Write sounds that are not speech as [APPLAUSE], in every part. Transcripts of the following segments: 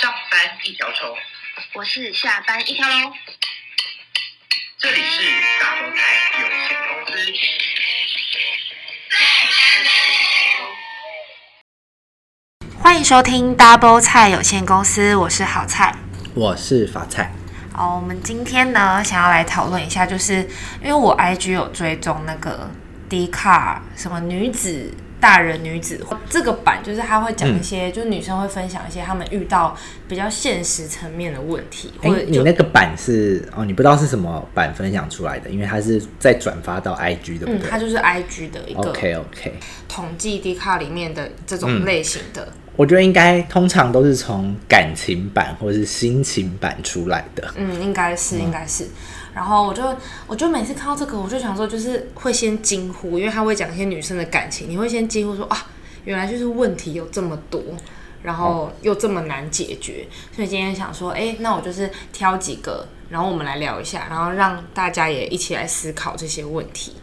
上班一条虫，我是下班一条龙。这里是大菠菜有限公司。欢迎收听 Double 菜有限公司，我是好菜，我是法菜。好，我们今天呢，想要来讨论一下，就是因为我 IG 有追踪那个 Dcard 什么女子。大人女子这个版就是他会讲一些，嗯、就是女生会分享一些他们遇到比较现实层面的问题。或者、欸、你那个版是哦，你不知道是什么版分享出来的，因为它是在转发到 IG 的，嗯，它就是 IG 的一个 OK OK 统计 Dcard 里面的这种类型的。嗯、我觉得应该通常都是从感情版或者是心情版出来的。嗯，应该是，应该是。然后我就，我就每次看到这个，我就想说，就是会先惊呼，因为他会讲一些女生的感情，你会先惊呼说啊，原来就是问题有这么多，然后又这么难解决，所以今天想说，哎，那我就是挑几个，然后我们来聊一下，然后让大家也一起来思考这些问题。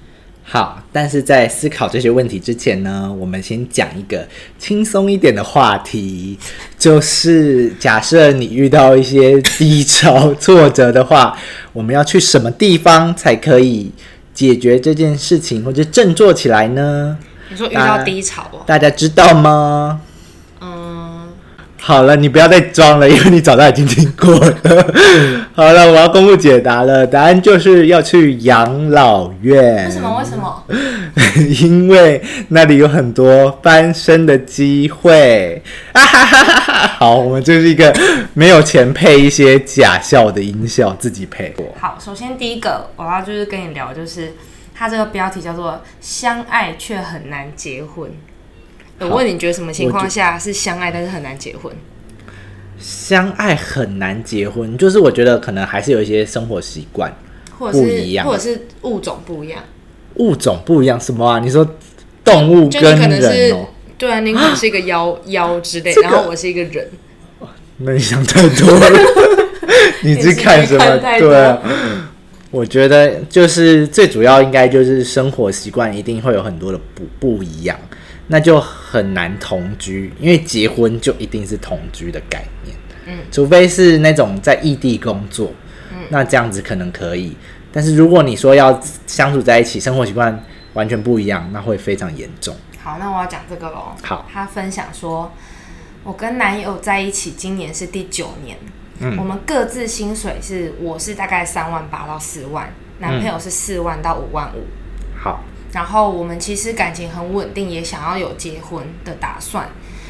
好，但是在思考这些问题之前呢，我们先讲一个轻松一点的话题，就是假设你遇到一些低潮挫折的话，我们要去什么地方才可以解决这件事情，或者振作起来呢？你说遇到低潮哦，大家知道吗？好了，你不要再装了，因为你早就已经听过了。好了，我要公布解答了，答案就是要去养老院。为什么？为什么？[LAUGHS] 因为那里有很多翻身的机会。啊哈哈哈哈！好，我们就是一个没有钱配一些假笑的音效，自己配。好，首先第一个我要就是跟你聊，就是它这个标题叫做“相爱却很难结婚”。我问你，你觉得什么情况下是相爱但是很难结婚？相爱很难结婚，就是我觉得可能还是有一些生活习惯不一样，或者是物种不一样。物种不一样什么啊？你说动物跟人哦？对啊，你可能是一个妖妖之类，然后我是一个人。那你想太多了，[LAUGHS] 你是看什么？对啊，我觉得就是最主要应该就是生活习惯一定会有很多的不不一样。那就很难同居，因为结婚就一定是同居的概念。嗯，除非是那种在异地工作，嗯，那这样子可能可以。但是如果你说要相处在一起，生活习惯完全不一样，那会非常严重。好，那我要讲这个喽。好，他分享说，我跟男友在一起今年是第九年，嗯，我们各自薪水是，我是大概三万八到四万，男朋友是四万到五万五。好。然后我们其实感情很稳定，也想要有结婚的打算。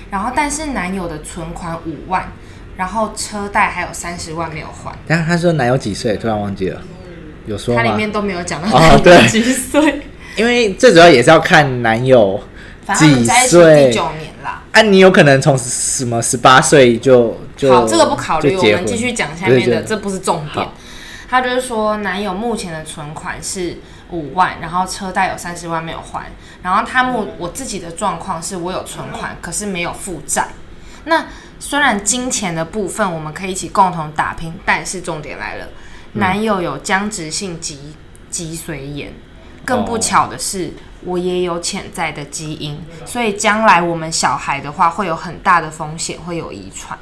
然后，但是男友的存款五万，然后车贷还有三十万没有还。然后他说男友几岁？突然忘记了，有说吗？他里面都没有讲到男友几岁。哦、因为最主要也是要看男友几岁。第九年啦。啊，你有可能从什么十八岁就就好，这个不考虑，我们继续讲下面的，这不是重点。他就是说，男友目前的存款是五万，然后车贷有三十万没有还，然后他目我自己的状况是我有存款，可是没有负债。那虽然金钱的部分我们可以一起共同打拼，但是重点来了，男友有僵直性脊脊髓炎，更不巧的是我也有潜在的基因，所以将来我们小孩的话会有很大的风险，会有遗传。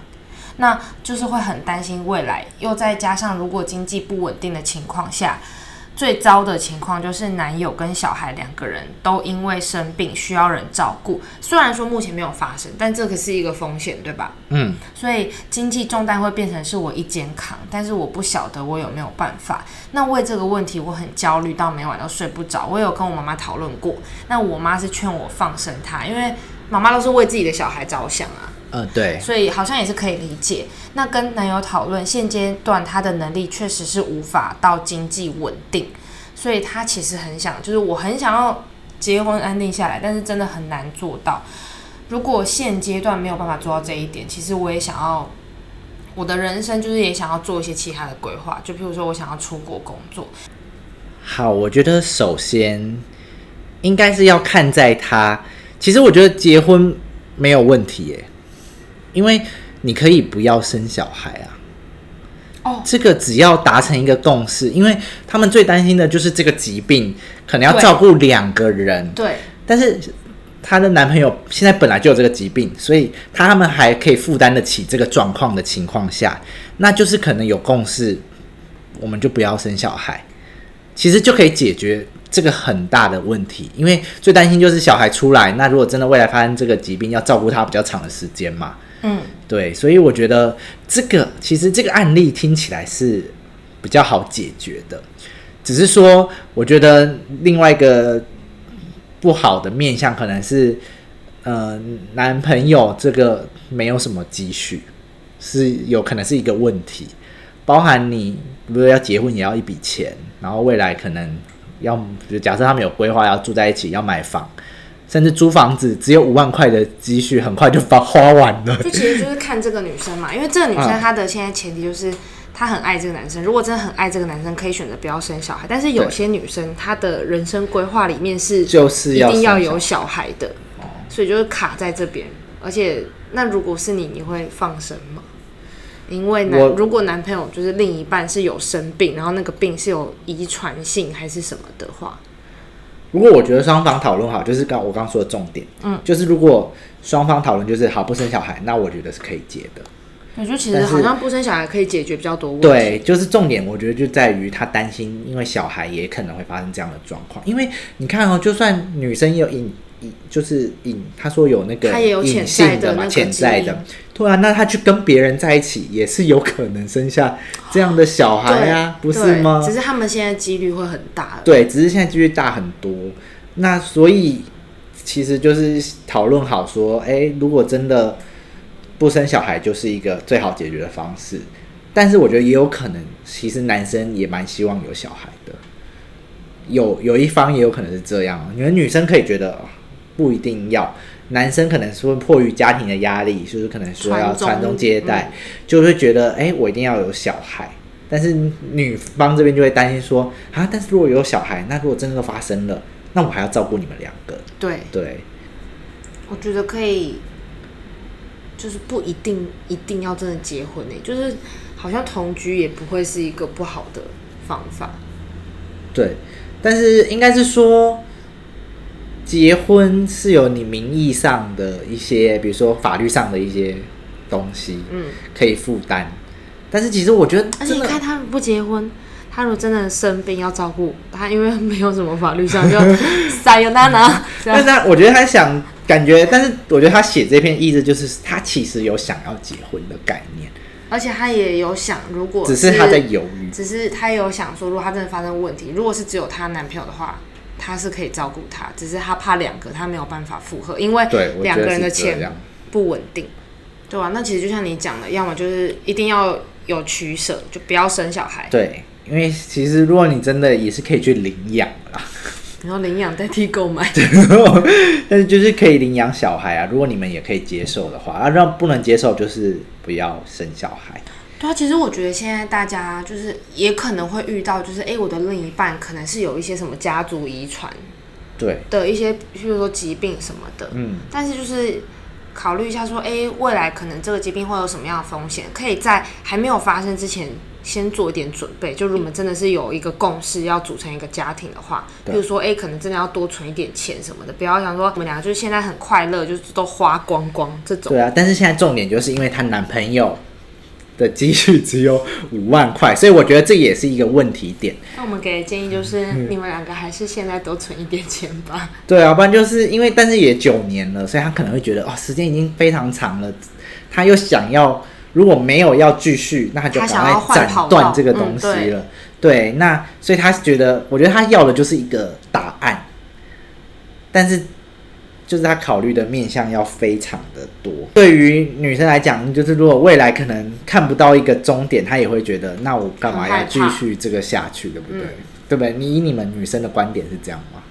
那就是会很担心未来，又再加上如果经济不稳定的情况下，最糟的情况就是男友跟小孩两个人都因为生病需要人照顾。虽然说目前没有发生，但这可是一个风险，对吧？嗯。所以经济重担会变成是我一肩扛，但是我不晓得我有没有办法。那为这个问题我很焦虑，到每晚都睡不着。我有跟我妈妈讨论过，那我妈是劝我放生他，因为妈妈都是为自己的小孩着想啊。嗯，对，所以好像也是可以理解。那跟男友讨论，现阶段他的能力确实是无法到经济稳定，所以他其实很想，就是我很想要结婚安定下来，但是真的很难做到。如果现阶段没有办法做到这一点，其实我也想要，我的人生就是也想要做一些其他的规划，就譬如说我想要出国工作。好，我觉得首先应该是要看在他，其实我觉得结婚没有问题耶。因为你可以不要生小孩啊，哦，oh. 这个只要达成一个共识，因为他们最担心的就是这个疾病可能要照顾两个人，对，但是她的男朋友现在本来就有这个疾病，所以他们还可以负担得起这个状况的情况下，那就是可能有共识，我们就不要生小孩，其实就可以解决这个很大的问题。因为最担心就是小孩出来，那如果真的未来发生这个疾病，要照顾他比较长的时间嘛。嗯，对，所以我觉得这个其实这个案例听起来是比较好解决的，只是说我觉得另外一个不好的面向可能是，呃，男朋友这个没有什么积蓄，是有可能是一个问题，包含你如果要结婚也要一笔钱，然后未来可能要假设他们有规划要住在一起要买房。甚至租房子只有五万块的积蓄，很快就把花完了。就其实就是看这个女生嘛，因为这个女生她的现在前提就是她很爱这个男生。如果真的很爱这个男生，可以选择不要生小孩。但是有些女生她的人生规划里面是就是一定要有小孩的，所以就是卡在这边。而且那如果是你，你会放生吗？因为男如果男朋友就是另一半是有生病，然后那个病是有遗传性还是什么的话。如果我觉得双方讨论好，就是刚我刚说的重点，嗯，就是如果双方讨论就是好不生小孩，那我觉得是可以结的。我觉得其实好像不生小孩可以解决比较多问题。对，就是重点，我觉得就在于他担心，因为小孩也可能会发生这样的状况。因为你看哦，就算女生也有隐隐，就是隐，他说有那个隐性的嘛，潜在的。对啊，那他去跟别人在一起，也是有可能生下这样的小孩啊，不是吗？只是他们现在几率会很大。对，只是现在几率大很多。那所以其实就是讨论好说，哎、欸，如果真的不生小孩，就是一个最好解决的方式。但是我觉得也有可能，其实男生也蛮希望有小孩的。有有一方也有可能是这样，因为女生可以觉得不一定要。男生可能是会迫于家庭的压力，就是可能说要传宗接代，嗯、就会觉得哎、欸，我一定要有小孩。但是女方这边就会担心说啊，但是如果有小孩，那如果真的发生了，那我还要照顾你们两个。对对，我觉得可以，就是不一定一定要真的结婚呢、欸，就是好像同居也不会是一个不好的方法。对，但是应该是说。结婚是有你名义上的一些，比如说法律上的一些东西，嗯，可以负担。但是其实我觉得，而且你看他不结婚，他如果真的生病要照顾他，因为没有什么法律上就撒由那拉。[LAUGHS] 但是我觉得他想感觉，但是我觉得他写这篇意思就是他其实有想要结婚的概念，而且他也有想，如果只是他在犹豫，只是他有想说，如果他真的发生问题，如果是只有他男朋友的话。他是可以照顾他，只是他怕两个他没有办法负荷，因为两个人的钱不稳定，对吧、啊？那其实就像你讲的，要么就是一定要有取舍，就不要生小孩。对，因为其实如果你真的也是可以去领养啦，[LAUGHS] 然后领养代替购买，[LAUGHS] 但是就是可以领养小孩啊。如果你们也可以接受的话，啊，让不能接受就是不要生小孩。对啊，其实我觉得现在大家就是也可能会遇到，就是哎，我的另一半可能是有一些什么家族遗传，对的一些，譬如说疾病什么的，嗯，但是就是考虑一下说，哎，未来可能这个疾病会有什么样的风险，可以在还没有发生之前先做一点准备。就如果我们真的是有一个共识要组成一个家庭的话，比如说哎，可能真的要多存一点钱什么的，不要想说我们两个就是现在很快乐，就是都花光光这种。对啊，但是现在重点就是因为她男朋友。的积蓄只有五万块，所以我觉得这也是一个问题点。那我们给的建议就是，你们两个还是现在多存一点钱吧。[LAUGHS] 对啊，不然就是因为，但是也九年了，所以他可能会觉得，哦，时间已经非常长了，他又想要，如果没有要继续，那他就赶快斩断这个东西了。嗯、对，对，那所以他觉得，我觉得他要的就是一个答案，但是。就是他考虑的面向要非常的多。对于女生来讲，就是如果未来可能看不到一个终点，她也会觉得，那我干嘛要继续这个下去，对不对？嗯、对不对？你以你们女生的观点是这样吗？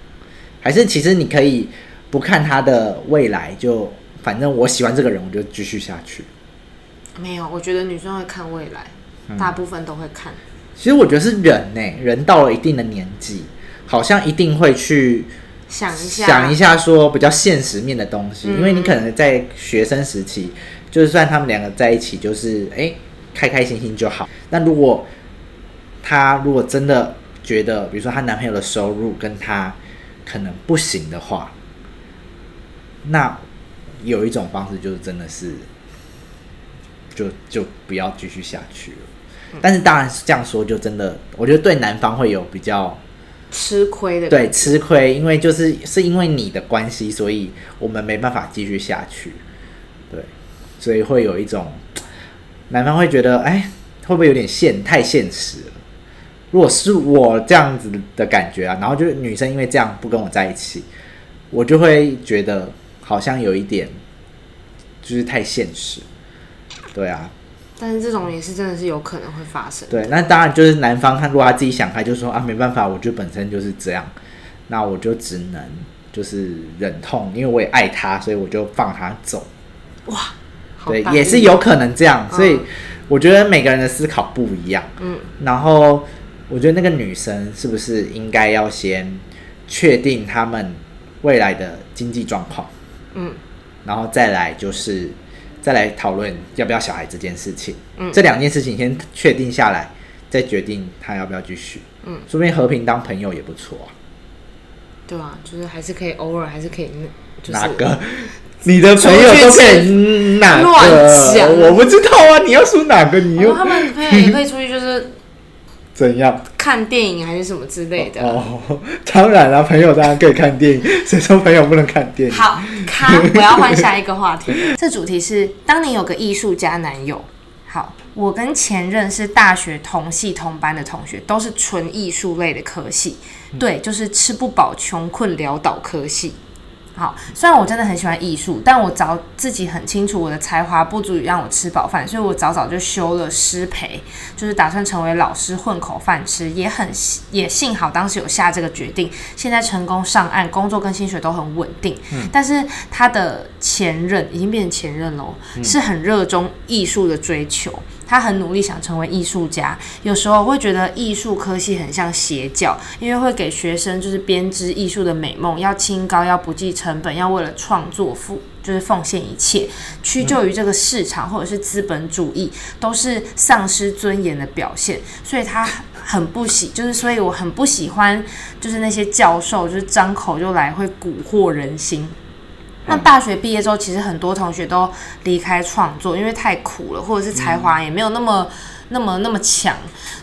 还是其实你可以不看他的未来，就反正我喜欢这个人，我就继续下去。没有，我觉得女生会看未来，嗯、大部分都会看。其实我觉得是人呢、欸，人到了一定的年纪，好像一定会去。想一下，想一下，说比较现实面的东西，嗯、因为你可能在学生时期，就算他们两个在一起，就是哎、欸，开开心心就好。那如果她如果真的觉得，比如说她男朋友的收入跟她可能不行的话，那有一种方式就是真的是，就就不要继续下去了。嗯、但是当然是这样说，就真的，我觉得对男方会有比较吃亏的，对，吃亏，因为就是是因为你的关系，所以我们没办法继续下去。对，所以会有一种男方会觉得，哎，会不会有点现太现实了？如果是我这样子的感觉啊，然后就是女生因为这样不跟我在一起，我就会觉得好像有一点就是太现实。对啊，但是这种也是真的是有可能会发生。对，那当然就是男方他如果他自己想开，就说啊没办法，我就本身就是这样，那我就只能就是忍痛，因为我也爱他，所以我就放他走。哇，对，也是有可能这样，所以我觉得每个人的思考不一样。嗯，然后我觉得那个女生是不是应该要先确定他们未来的经济状况？嗯，然后再来就是。再来讨论要不要小孩这件事情，嗯，这两件事情先确定下来，再决定他要不要继续，嗯，说不定和平当朋友也不错啊。对啊，就是还是可以偶尔还是可以，就是、哪个？你的朋友都可以哪个？乱讲，我不知道啊！你要说哪个？你又他们朋友也可以出去，就是。怎样看电影还是什么之类的？哦，[LAUGHS] 当然了，朋友当然可以看电影。[LAUGHS] 谁说朋友不能看电影？好，看，我要换下一个话题。[LAUGHS] 这主题是：当你有个艺术家男友。好，我跟前任是大学同系同班的同学，都是纯艺术类的科系。对，就是吃不饱、穷困潦倒科系。好，虽然我真的很喜欢艺术，但我早自己很清楚我的才华不足以让我吃饱饭，所以我早早就修了师培，就是打算成为老师混口饭吃，也很也幸好当时有下这个决定，现在成功上岸，工作跟薪水都很稳定。嗯，但是他的前任已经变成前任了，是很热衷艺术的追求。他很努力想成为艺术家，有时候会觉得艺术科系很像邪教，因为会给学生就是编织艺术的美梦，要清高，要不计成本，要为了创作付就是奉献一切，屈就于这个市场或者是资本主义，都是丧失尊严的表现。所以他很不喜，就是所以我很不喜欢，就是那些教授就是张口就来会蛊惑人心。那大学毕业之后，其实很多同学都离开创作，因为太苦了，或者是才华也没有那么、那么、那么强。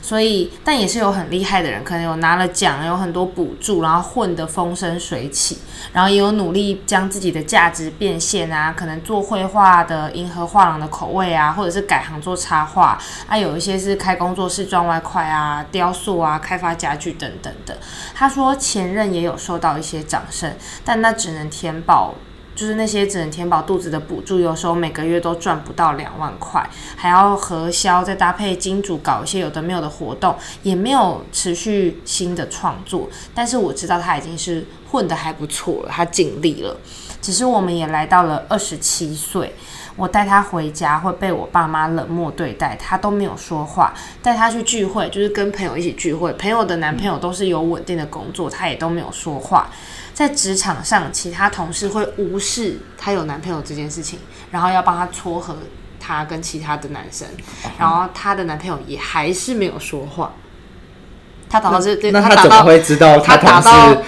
所以，但也是有很厉害的人，可能有拿了奖，有很多补助，然后混得风生水起，然后也有努力将自己的价值变现啊，可能做绘画的迎合画廊的口味啊，或者是改行做插画啊，有一些是开工作室赚外快啊，雕塑啊，开发家具等等的。他说前任也有受到一些掌声，但那只能填饱。就是那些只能填饱肚子的补助，有时候每个月都赚不到两万块，还要核销，再搭配金主搞一些有的没有的活动，也没有持续新的创作。但是我知道他已经是混得还不错了，他尽力了。只是我们也来到了二十七岁，我带他回家会被我爸妈冷漠对待，他都没有说话。带他去聚会，就是跟朋友一起聚会，朋友的男朋友都是有稳定的工作，他也都没有说话。在职场上，其他同事会无视她有男朋友这件事情，然后要帮她撮合她跟其他的男生，然后她的男朋友也还是没有说话。他打到这，那他怎么会知道她同事？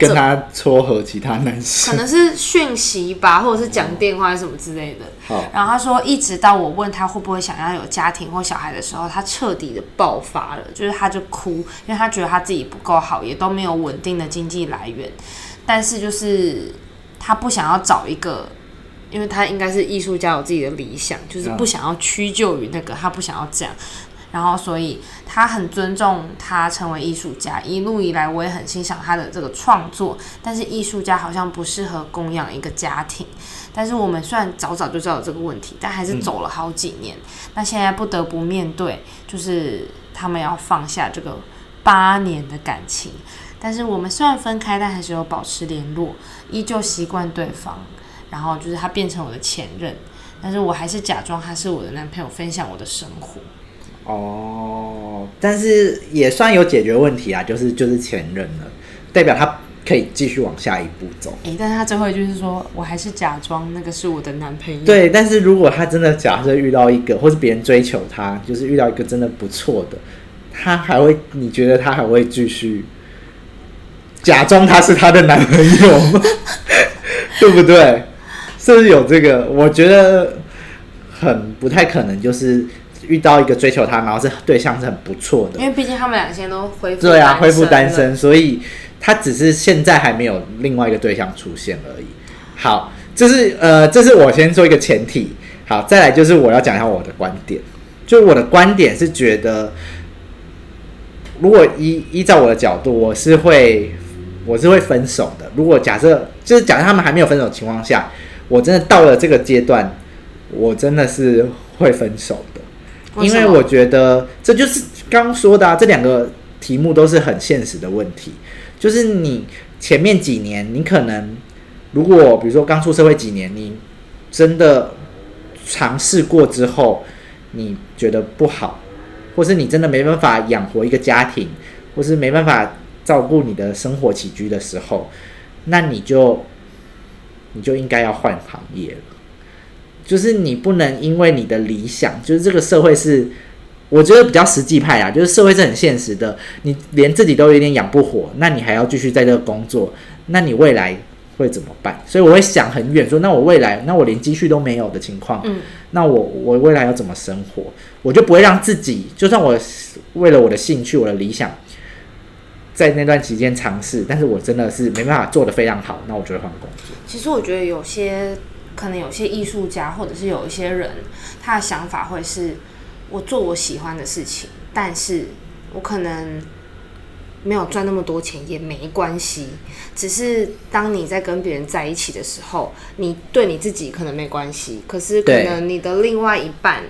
跟他撮合其他男生，可能是讯息吧，或者是讲电话什么之类的。好，然后他说，一直到我问他会不会想要有家庭或小孩的时候，他彻底的爆发了，就是他就哭，因为他觉得他自己不够好，也都没有稳定的经济来源。但是就是他不想要找一个，因为他应该是艺术家，有自己的理想，就是不想要屈就于那个，他不想要这样。然后，所以他很尊重他成为艺术家。一路以来，我也很欣赏他的这个创作。但是，艺术家好像不适合供养一个家庭。但是，我们虽然早早就知道这个问题，但还是走了好几年。那现在不得不面对，就是他们要放下这个八年的感情。但是，我们虽然分开，但还是有保持联络，依旧习惯对方。然后，就是他变成我的前任，但是我还是假装他是我的男朋友，分享我的生活。哦，但是也算有解决问题啊，就是就是前任了，代表他可以继续往下一步走。诶、欸，但是他最后就是说我还是假装那个是我的男朋友。对，但是如果他真的假设遇到一个，或是别人追求他，就是遇到一个真的不错的，他还会？你觉得他还会继续假装他是他的男朋友吗？[LAUGHS] 对不对？是不是有这个？我觉得很不太可能，就是遇到一个追求他，然后是对象是很不错的。因为毕竟他们两个现在都恢复对啊，恢复单身，所以他只是现在还没有另外一个对象出现而已。好，这是呃，这是我先做一个前提。好，再来就是我要讲一下我的观点。就我的观点是觉得，如果依依照我的角度，我是会我是会分手的。如果假设就是假设他们还没有分手的情况下。我真的到了这个阶段，我真的是会分手的，因为我觉得这就是刚说的，这两个题目都是很现实的问题。就是你前面几年，你可能如果比如说刚出社会几年，你真的尝试过之后，你觉得不好，或是你真的没办法养活一个家庭，或是没办法照顾你的生活起居的时候，那你就。你就应该要换行业了，就是你不能因为你的理想，就是这个社会是，我觉得比较实际派啊，就是社会是很现实的，你连自己都有点养不活，那你还要继续在这个工作，那你未来会怎么办？所以我会想很远，说那我未来，那我连积蓄都没有的情况，嗯，那我我未来要怎么生活？我就不会让自己，就算我为了我的兴趣、我的理想。在那段期间尝试，但是我真的是没办法做得非常好，那我就会换工作。其实我觉得有些可能有些艺术家，或者是有一些人，他的想法会是：我做我喜欢的事情，但是我可能没有赚那么多钱也没关系。只是当你在跟别人在一起的时候，你对你自己可能没关系，可是可能你的另外一半，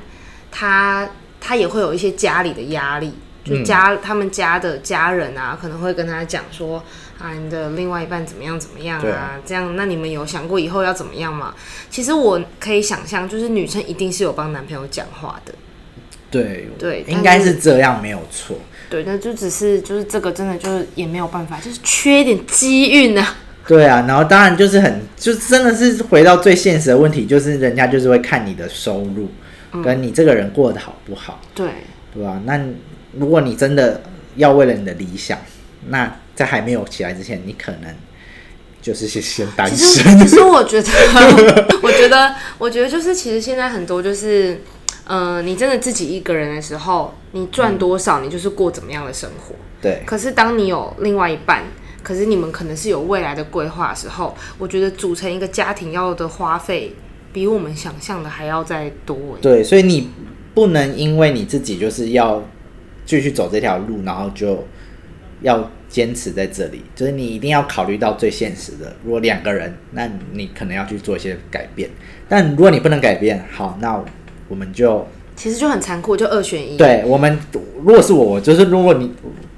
他他也会有一些家里的压力。就家、嗯、他们家的家人啊，可能会跟他讲说啊，你的另外一半怎么样怎么样啊？啊这样，那你们有想过以后要怎么样吗？其实我可以想象，就是女生一定是有帮男朋友讲话的。对对，应该是这样，没有错。对，那就只是就是这个真的就是也没有办法，就是缺一点机运啊。对啊，然后当然就是很，就真的是回到最现实的问题，就是人家就是会看你的收入，嗯、跟你这个人过得好不好。对，对吧、啊？那。如果你真的要为了你的理想，那在还没有起来之前，你可能就是先先单身。其实，我觉得，[LAUGHS] 我觉得，我觉得就是，其实现在很多就是，嗯、呃，你真的自己一个人的时候，你赚多少，你就是过怎么样的生活。对。可是当你有另外一半，可是你们可能是有未来的规划的时候，我觉得组成一个家庭要的花费，比我们想象的还要再多。对，所以你不能因为你自己就是要。继续走这条路，然后就要坚持在这里，就是你一定要考虑到最现实的。如果两个人，那你可能要去做一些改变。但如果你不能改变，好，那我们就其实就很残酷，就二选一。对，我们如果是我，就是如果你，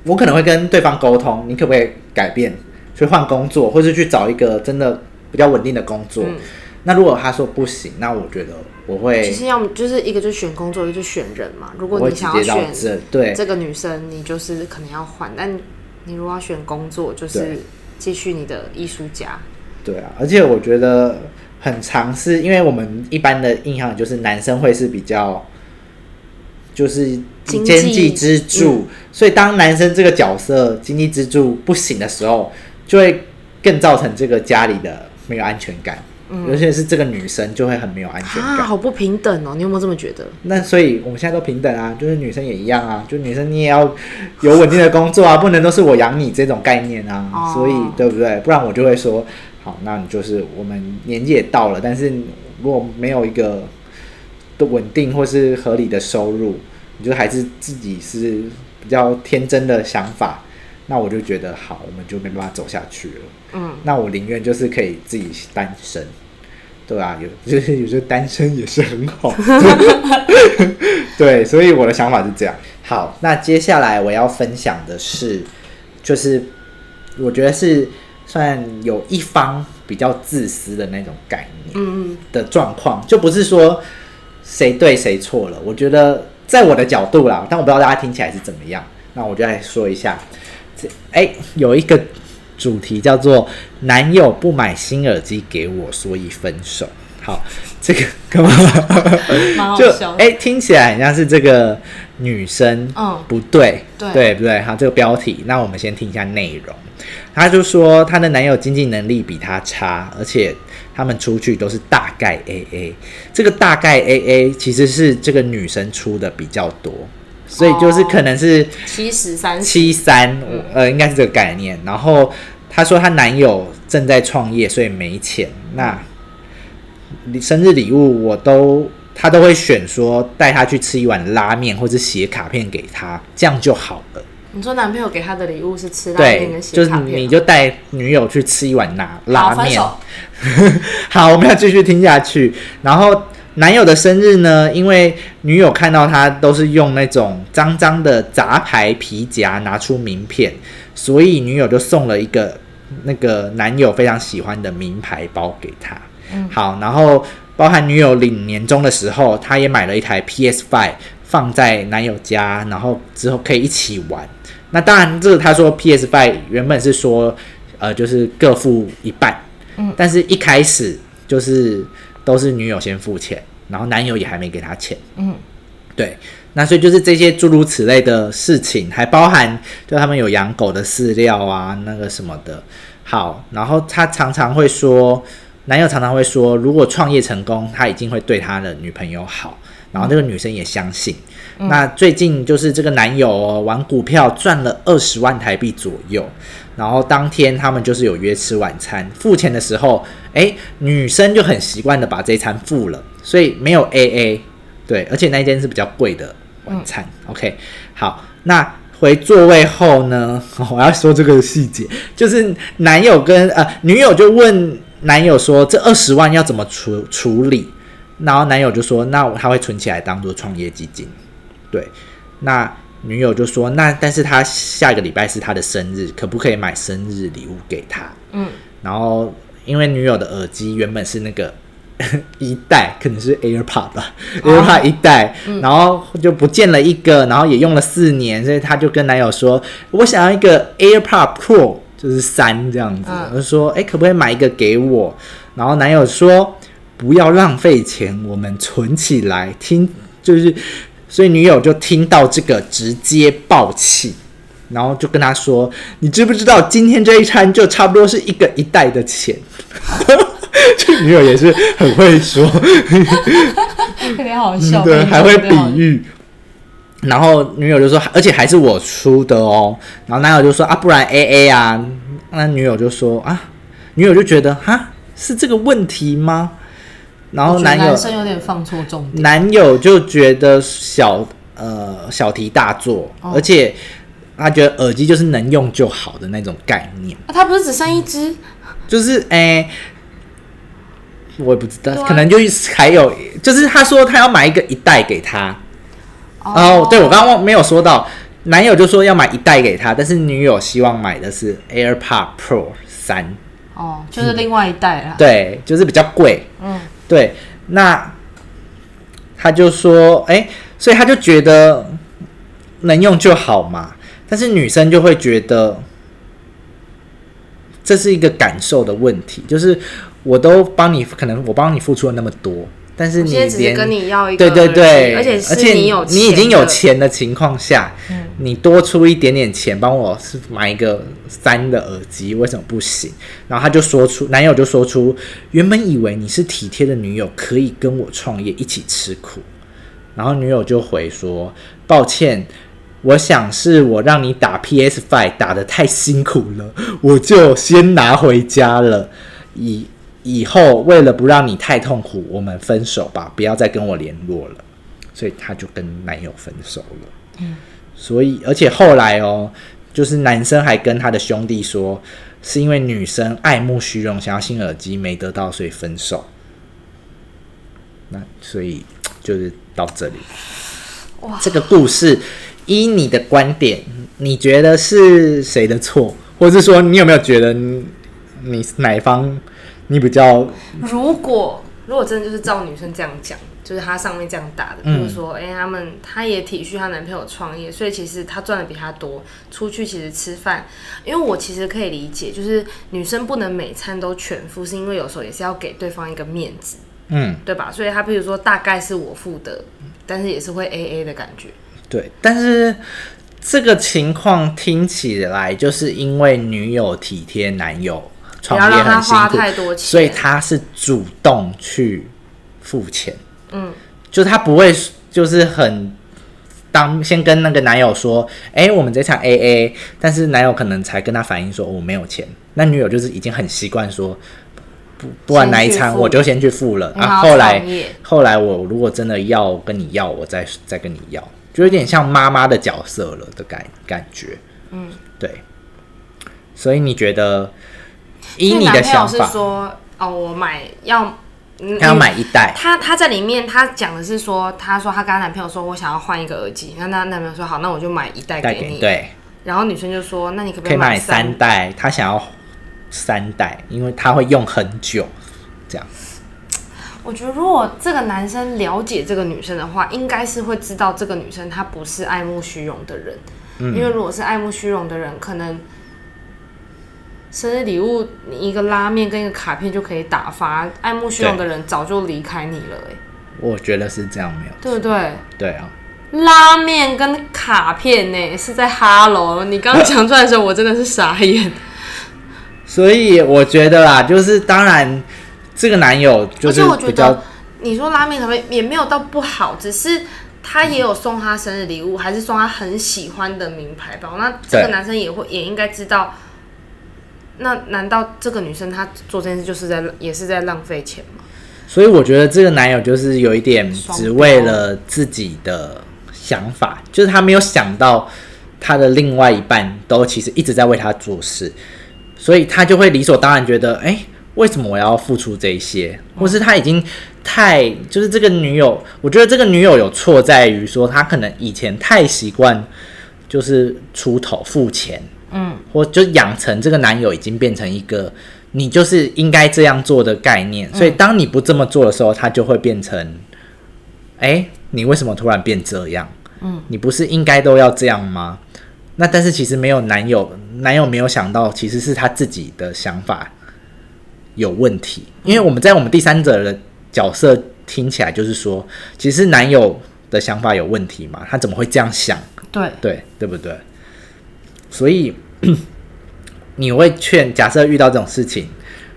我可能会跟对方沟通，你可不可以改变，去换工作，或是去找一个真的比较稳定的工作。嗯那如果他说不行，那我觉得我会。其实要么就是一个就选工作，一个就选人嘛。如果你想要选这对这个女生，你就是可能要换。但你如果要选工作，就是继续你的艺术家。对啊，而且我觉得很尝试，因为我们一般的印象就是男生会是比较就是经济支柱，嗯，所以当男生这个角色经济支柱不行的时候，就会更造成这个家里的没有安全感。尤其是这个女生就会很没有安全感，啊，好不平等哦！你有没有这么觉得？那所以我们现在都平等啊，就是女生也一样啊，就女生你也要有稳定的工作啊，不能都是我养你这种概念啊。哦、所以对不对？不然我就会说，好，那你就是我们年纪也到了，但是如果没有一个的稳定或是合理的收入，你就还是自己是比较天真的想法，那我就觉得好，我们就没办法走下去了。嗯，那我宁愿就是可以自己单身。对啊，有 [LAUGHS] 就是有时候单身也是很好。[LAUGHS] 对，所以我的想法是这样。好，那接下来我要分享的是，就是我觉得是算有一方比较自私的那种概念，嗯的状况，就不是说谁对谁错了。我觉得在我的角度啦，但我不知道大家听起来是怎么样。那我就来说一下，这哎有一个。主题叫做“男友不买新耳机给我，所以分手”。好，这个 [LAUGHS] 干嘛？就哎、欸，听起来很像是这个女生，嗯，不对，对对不对？好，这个标题，那我们先听一下内容。她就说她的男友经济能力比她差，而且他们出去都是大概 AA。这个大概 AA 其实是这个女生出的比较多，所以就是可能是七十三七三，呃，应该是这个概念。然后她说她男友正在创业，所以没钱。那生日礼物我都。他都会选说带他去吃一碗拉面，或者写卡片给他，这样就好了。你说男朋友给她的礼物是吃拉面跟写卡片？就是你就带女友去吃一碗拉拉面。好，[LAUGHS] 好，我们要继续听下去。然后男友的生日呢，因为女友看到他都是用那种脏脏的杂牌皮夹拿出名片，所以女友就送了一个那个男友非常喜欢的名牌包给他。嗯，好，然后。包含女友领年终的时候，他也买了一台 PS Five 放在男友家，然后之后可以一起玩。那当然，这个他说 PS Five 原本是说，呃，就是各付一半，嗯，但是一开始就是都是女友先付钱，然后男友也还没给他钱，嗯，对。那所以就是这些诸如此类的事情，还包含就他们有养狗的饲料啊，那个什么的。好，然后他常常会说。男友常常会说，如果创业成功，他一定会对他的女朋友好，然后那个女生也相信。嗯、那最近就是这个男友、哦、玩股票赚了二十万台币左右，然后当天他们就是有约吃晚餐，付钱的时候，诶，女生就很习惯的把这一餐付了，所以没有 AA，对，而且那一间是比较贵的晚餐。嗯、OK，好，那回座位后呢，[LAUGHS] 我要说这个细节，就是男友跟呃女友就问。男友说：“这二十万要怎么处处理？”然后男友就说：“那他会存起来当做创业基金。”对，那女友就说：“那但是他下一个礼拜是他的生日，可不可以买生日礼物给他？”嗯，然后因为女友的耳机原本是那个 [LAUGHS] 一代，可能是 AirPod 吧，AirPod 一代，哦，然后就不见了一个，然后也用了四年，所以他就跟男友说：“我想要一个 AirPod Pro。”就是三这样子，我就、嗯、说，哎、欸，可不可以买一个给我？然后男友说，不要浪费钱，我们存起来。听，就是，所以女友就听到这个直接爆气，然后就跟他说，你知不知道今天这一餐就差不多是一个一袋的钱？[LAUGHS] [LAUGHS] 这女友也是很会说，[LAUGHS] 特别好笑，对，还会比喻。然后女友就说，而且还是我出的哦。然后男友就说啊，不然 A A 啊。那女友就说啊，女友就觉得哈，是这个问题吗？然后男友男生有点放错重点。男友就觉得小呃小题大做，哦、而且他觉得耳机就是能用就好的那种概念。啊、他不是只剩一只？就是哎，我也不知道，啊、可能就是还有，就是他说他要买一个一代给他。哦，oh, 对，我刚刚没有说到，男友就说要买一代给他，但是女友希望买的是 AirPod Pro 三，哦，oh, 就是另外一代啦。对，就是比较贵。嗯，对，那他就说，哎，所以他就觉得能用就好嘛，但是女生就会觉得这是一个感受的问题，就是我都帮你，可能我帮你付出了那么多。但是你连跟你要一个对对对，而且而且你有你已经有钱的情况下，嗯、你多出一点点钱帮我是买一个三的耳机，为什么不行？然后他就说出，男友就说出，原本以为你是体贴的女友，可以跟我创业一起吃苦。然后女友就回说，抱歉，我想是我让你打 PS Five 打的太辛苦了，我就先拿回家了。以以后为了不让你太痛苦，我们分手吧，不要再跟我联络了。所以他就跟男友分手了。嗯，所以而且后来哦，就是男生还跟他的兄弟说，是因为女生爱慕虚荣，想要新耳机没得到，所以分手。那所以就是到这里。哇，这个故事依你的观点，你觉得是谁的错？或者是说，你有没有觉得你，你哪一方？你比较，如果如果真的就是照女生这样讲，就是她上面这样打的，嗯、就是说，哎、欸，他们她也体恤她男朋友创业，所以其实她赚的比他多，出去其实吃饭，因为我其实可以理解，就是女生不能每餐都全付，是因为有时候也是要给对方一个面子，嗯，对吧？所以她比如说大概是我付的，但是也是会 A A 的感觉，对，但是这个情况听起来就是因为女友体贴男友，创业很辛苦，所以他是主动去付钱。嗯，就他不会就是很当先跟那个男友说，哎、欸，我们这场 AA，但是男友可能才跟他反映说我没有钱，那女友就是已经很习惯说。不，不管哪一餐，我就先去付了。啊，后来后来我如果真的要跟你要，我再再跟你要，就有点像妈妈的角色了的感感觉。嗯，对。所以你觉得，以你的想法，是说哦，我买要，他要买一袋。他他在里面，他讲的是说，他说他跟他男朋友说，我想要换一个耳机。那他男朋友说好，那我就买一袋给你。对。然后女生就说，那你可不可以买三袋？他想要。三代，因为他会用很久，这样。我觉得如果这个男生了解这个女生的话，应该是会知道这个女生她不是爱慕虚荣的人。嗯。因为如果是爱慕虚荣的人，可能生日礼物你一个拉面跟一个卡片就可以打发。爱慕虚荣的人早就离开你了，欸，我觉得是这样，没有对不对？对啊。拉面跟卡片呢，是在哈喽。你刚刚讲出来的时候，我真的是傻眼。所以我觉得啦，就是当然，这个男友就是比较，你说拉面可能也没有到不好，只是他也有送他生日礼物，还是送他很喜欢的名牌包。那这个男生也会也应该知道，那难道这个女生她做这件事就是在也是在浪费钱吗？所以我觉得这个男友就是有一点只为了自己的想法，就是他没有想到他的另外一半都其实一直在为他做事。所以他就会理所当然觉得，哎、为什么我要付出这些？或是他已经太就是这个女友，我觉得这个女友有错在于说，她可能以前太习惯就是出头付钱，嗯，或就养成这个男友已经变成一个你就是应该这样做的概念。所以当你不这么做的时候，他就会变成，哎、欸，你为什么突然变这样？嗯，你不是应该都要这样吗？那但是其实没有男友，男友没有想到，其实是他自己的想法有问题。因为我们在我们第三者的角色听起来就是说，其实男友的想法有问题嘛？他怎么会这样想？对对对不对？所以 [CLEARS THROAT] 你会劝，假设遇到这种事情，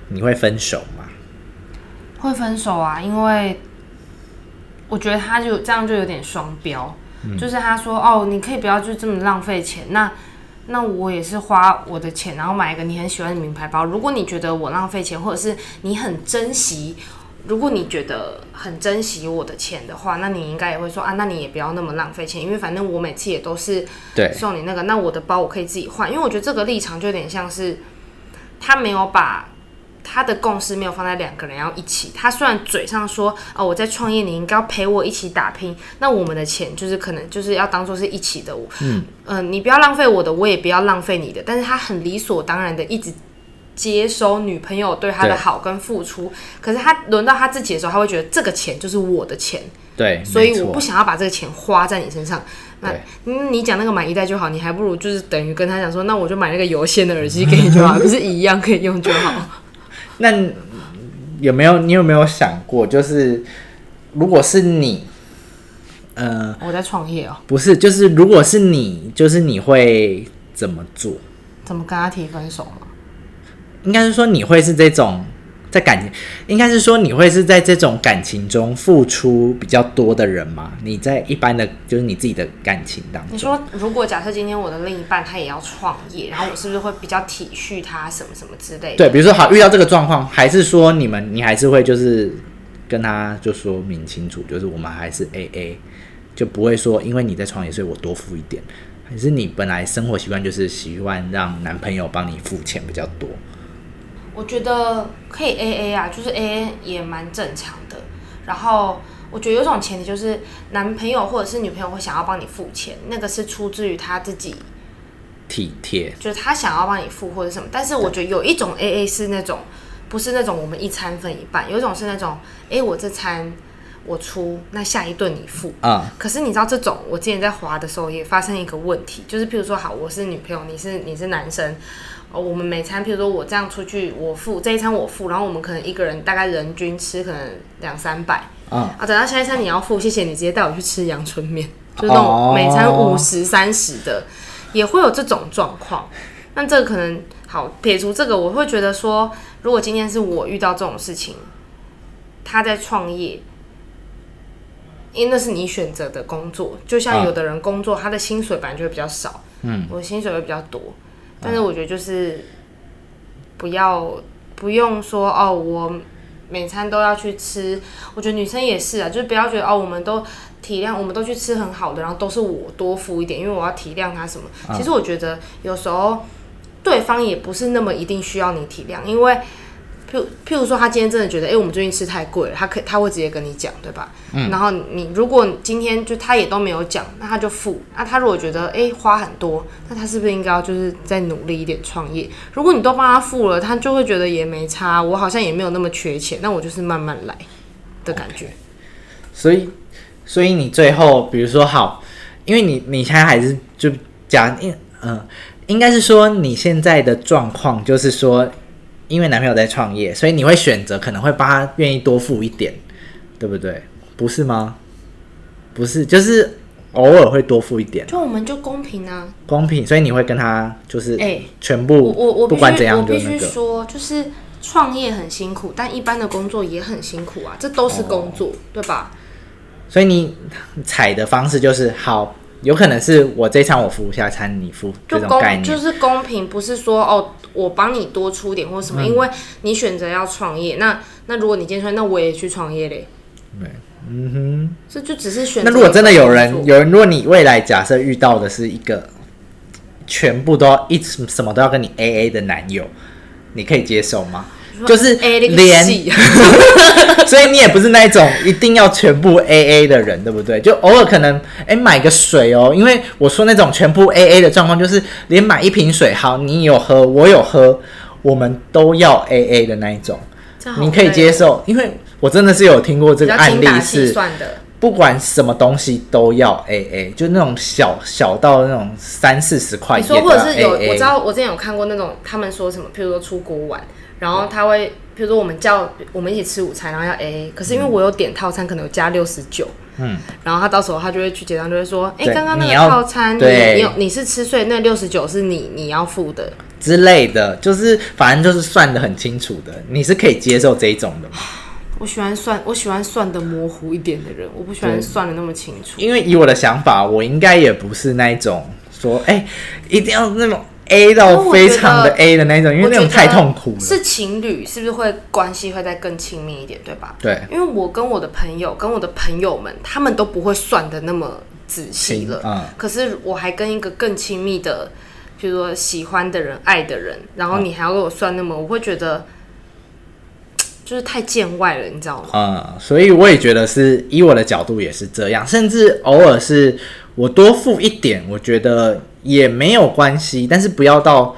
你会分手吗？会分手啊，因为我觉得他就这样就有点双标。就是他说哦，你可以不要就这么浪费钱。那那我也是花我的钱，然后买一个你很喜欢的名牌包。如果你觉得我浪费钱，或者是你很珍惜，如果你觉得很珍惜我的钱的话，那你应该也会说啊，那你也不要那么浪费钱，因为反正我每次也都是送你那个。那我的包我可以自己换，因为我觉得这个立场就有点像是他没有把。他的共识没有放在两个人要一起。他虽然嘴上说哦，我在创业，你应该要陪我一起打拼。那我们的钱就是可能就是要当做是一起的。嗯，呃，你不要浪费我的，我也不要浪费你的。但是他很理所当然的一直接收女朋友对他的好跟付出。可是他轮到他自己的时候，他会觉得这个钱就是我的钱。对，所以我不想要把这个钱花在你身上。那你讲那个买一代就好，你还不如就是等于跟他讲说，那我就买那个有线的耳机给你就好，[LAUGHS] 不是一样可以用就好。那有没有你有没有想过，就是如果是你，呃，我在创业哦，不是，就是如果是你，就是你会怎么做？怎么跟他提分手吗？应该是说你会是这种。在感情，应该是说你会是在这种感情中付出比较多的人吗？你在一般的，就是你自己的感情当中，你说如果假设今天我的另一半他也要创业，然后我是不是会比较体恤他什么什么之类的？对，比如说好遇到这个状况，还是说你们你还是会就是跟他就说明清楚，就是我们还是 AA，就不会说因为你在创业，所以我多付一点，还是你本来生活习惯就是喜欢让男朋友帮你付钱比较多？我觉得可以 A A 啊，就是 A A 也蛮正常的。然后我觉得有种前提就是男朋友或者是女朋友会想要帮你付钱，那个是出自于他自己体贴，就是他想要帮你付或者什么。但是我觉得有一种 A A 是那种不是那种我们一餐分一半，有一种是那种哎我这餐我出，那下一顿你付啊。可是你知道这种，我之前在滑的时候也发生一个问题，就是譬如说好，我是女朋友，你是你是男生。哦我们每餐，譬如说我这样出去，我付这一餐我付，然后我们可能一个人大概人均吃可能两三百，啊，啊，等到下一餐你要付，谢谢你直接带我去吃阳春面，就是那种每餐五十三十的，也会有这种状况。那这个可能好撇除这个，我会觉得说，如果今天是我遇到这种事情，他在创业，因为那是你选择的工作，就像有的人工作，他的薪水本来就会比较少，嗯，我的薪水会比较多，但是我觉得就是不要不用说哦，我每餐都要去吃，我觉得女生也是啊，就是不要觉得哦，我们都体谅，我们都去吃很好的，然后都是我多付一点，因为我要体谅他什么。其实我觉得有时候。对方也不是那么一定需要你体谅，因为，譬譬如说，他今天真的觉得，哎、欸，我们最近吃太贵了，他可他会直接跟你讲，对吧？嗯。然后你如果今天就他也都没有讲，那他就付。那他如果觉得，哎、欸，花很多，那他是不是应该要就是再努力一点创业？如果你都帮他付了，他就会觉得也没差，我好像也没有那么缺钱，那我就是慢慢来的感觉。Okay. 所以，所以你最后，比如说好，因为你你现在还是就讲，嗯。呃应该是说你现在的状况就是说，因为男朋友在创业，所以你会选择可能会帮他愿意多付一点，对不对？不是吗？不是，就是偶尔会多付一点。就我们就公平啊，公平。所以你会跟他就是哎，全部我我不管怎样，我必须说，就是创业很辛苦，但一般的工作也很辛苦啊，这都是工作，哦、对吧？所以你踩的方式就是好。有可能是我这餐我付，下餐你付，这种概念。就是公平，不是说哦，我帮你多出点或什么，嗯、因为你选择要创业，那那如果你今天说，那我也去创业嘞，对，嗯哼，这就只是选择。那如果真的有人，有人，如果你未来假设遇到的是一个全部都要一直什么都要跟你 AA 的男友，你可以接受吗？就是连，[LAUGHS] 所以你也不是那种一定要全部 A A 的人，对不对？就偶尔可能哎、欸、买个水哦，因为我说那种全部 A A 的状况，就是连买一瓶水，好，你有喝，我有喝，我们都要 A A 的那一种，你可以接受？因为我真的是有听过这个案例，是不管什么东西都要 A A，就那种小小到那种三四十块，你说或者是有我知道，我之前有看过那种他们说什么，譬如说出国玩。然后他会，比如说我们叫我们一起吃午餐，然后要 AA，可是因为我有点套餐，可能有加六十九，嗯，然后他到时候他就会去结账，就会说，哎，刚刚那个套餐，你你有你是吃碎，那六十九是你你要付的之类的，就是反正就是算的很清楚的，你是可以接受这一种的吗？[SIGHS] 我喜欢算，我喜欢算的模糊一点的人，我不喜欢算的那么清楚。因为以我的想法，我应该也不是那一种说，哎，一定要那种。A 到非常的 A 的那种，因为那种太痛苦了。是情侣，是不是会关系会再更亲密一点，对吧？对。因为我跟我的朋友，跟我的朋友们，他们都不会算的那么仔细了。嗯。可是我还跟一个更亲密的，比如说喜欢的人、爱的人，然后你还要给我算那么，我会觉得 [TSK] 就是太见外了，你知道吗？嗯。所以我也觉得是，以我的角度也是这样，甚至偶尔是我多付一点，我觉得。也没有关系，但是不要到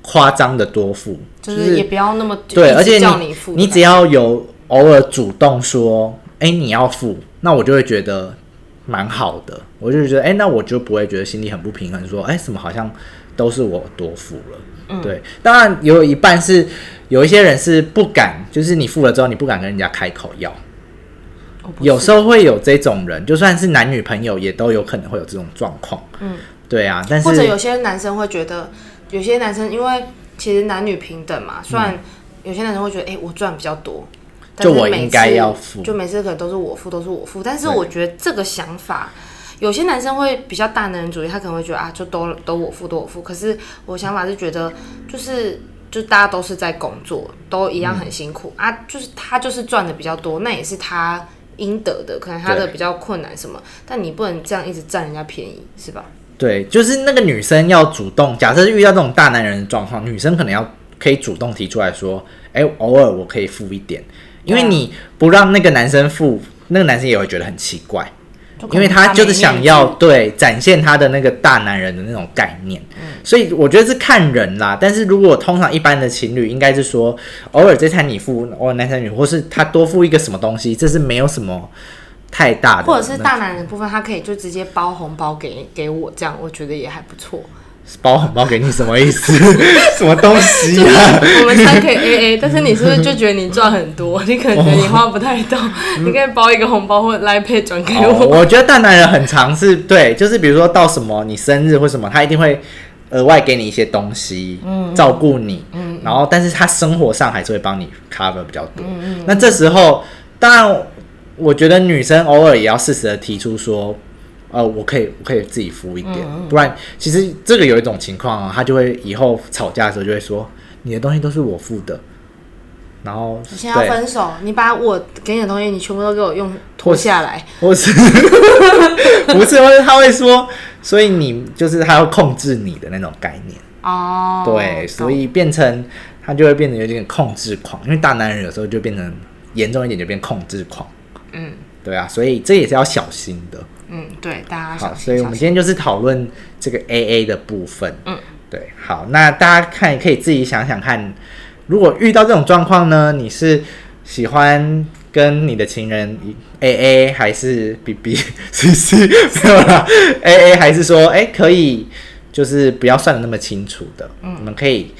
夸张的多付，就是也不要那么对，而且你你只要有偶尔主动说，哎，你要付，那我就会觉得蛮好的，我就觉得，哎，那我就不会觉得心里很不平衡，说，哎，什么好像都是我多付了，嗯，对，当然有一半是有一些人是不敢，就是你付了之后，你不敢跟人家开口要，有时候会有这种人，就算是男女朋友，也都有可能会有这种状况，嗯。对啊，但是或者有些男生会觉得，有些男生因为其实男女平等嘛，虽然有些男生会觉得，哎、欸，我赚比较多，就我应该要付，就每次可能都是我付，都是我付。但是我觉得这个想法，有些男生会比较大男人主义，他可能会觉得啊，就都都我付，都我付。可是我想法是觉得，就是就大家都是在工作，都一样很辛苦、嗯、啊，就是他就是赚的比较多，那也是他应得的，可能他的比较困难什么，但你不能这样一直占人家便宜，是吧？对，就是那个女生要主动。假设遇到这种大男人的状况，女生可能要可以主动提出来说：“哎，偶尔我可以付一点。”因为你不让那个男生付，那个男生也会觉得很奇怪，因为他就是想要对展现他的那个大男人的那种概念。嗯，所以我觉得是看人啦。但是如果通常一般的情侣，应该是说偶尔这餐你付，偶尔男生女，或是他多付一个什么东西，这是没有什么。太大的，或者是大男人的部分，他可以就直接包红包给给我，这样我觉得也还不错。包红包给你什么意思？[LAUGHS] 什么东西啊？我们才可以 A A，但是你是不是就觉得你赚很多？你可能觉得你花不太到，哦、你可以包一个红包或 Line Pay 转给我。哦、我觉得大男人很常是对，就是比如说到什么你生日或什么，他一定会额外给你一些东西，嗯，照顾你，嗯，然后但是他生活上还是会帮你 cover 比较多。嗯嗯。那这时候，当然，我觉得女生偶尔也要适时的提出说。呃，我可以，我可以自己付一点，嗯、不然其实这个有一种情况啊，他就会以后吵架的时候就会说，你的东西都是我付的，然后你现在要分手，你把我给你的东西，你全部都给我用脱下来，或是 [LAUGHS] 不是，或是他会说，所以你就是他要控制你的那种概念。哦，对，所以变成他就会变得有点控制狂，因为大男人有时候就变成严重一点就变控制狂，嗯，对啊，所以这也是要小心的。嗯，对，大家好，所以我们今天就是讨论这个 AA 的部分。嗯，对，好，那大家看，可以自己想想看，如果遇到这种状况呢，你是喜欢跟你的情人 AA 还是 BB CC [LAUGHS] 没有啦。AA 还是说，哎、欸，可以，就是不要算的那么清楚的，嗯，我们可以。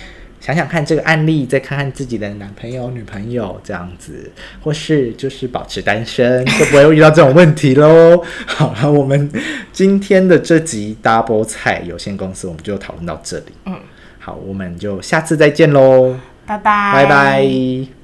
想想看这个案例，再看看自己的男朋友、女朋友这样子，或是就是保持单身，就不会遇到这种问题喽。[LAUGHS] 好了，我们今天的这集 Double 菜有限公司，我们就讨论到这里。嗯，好，我们就下次再见喽，拜拜，拜拜。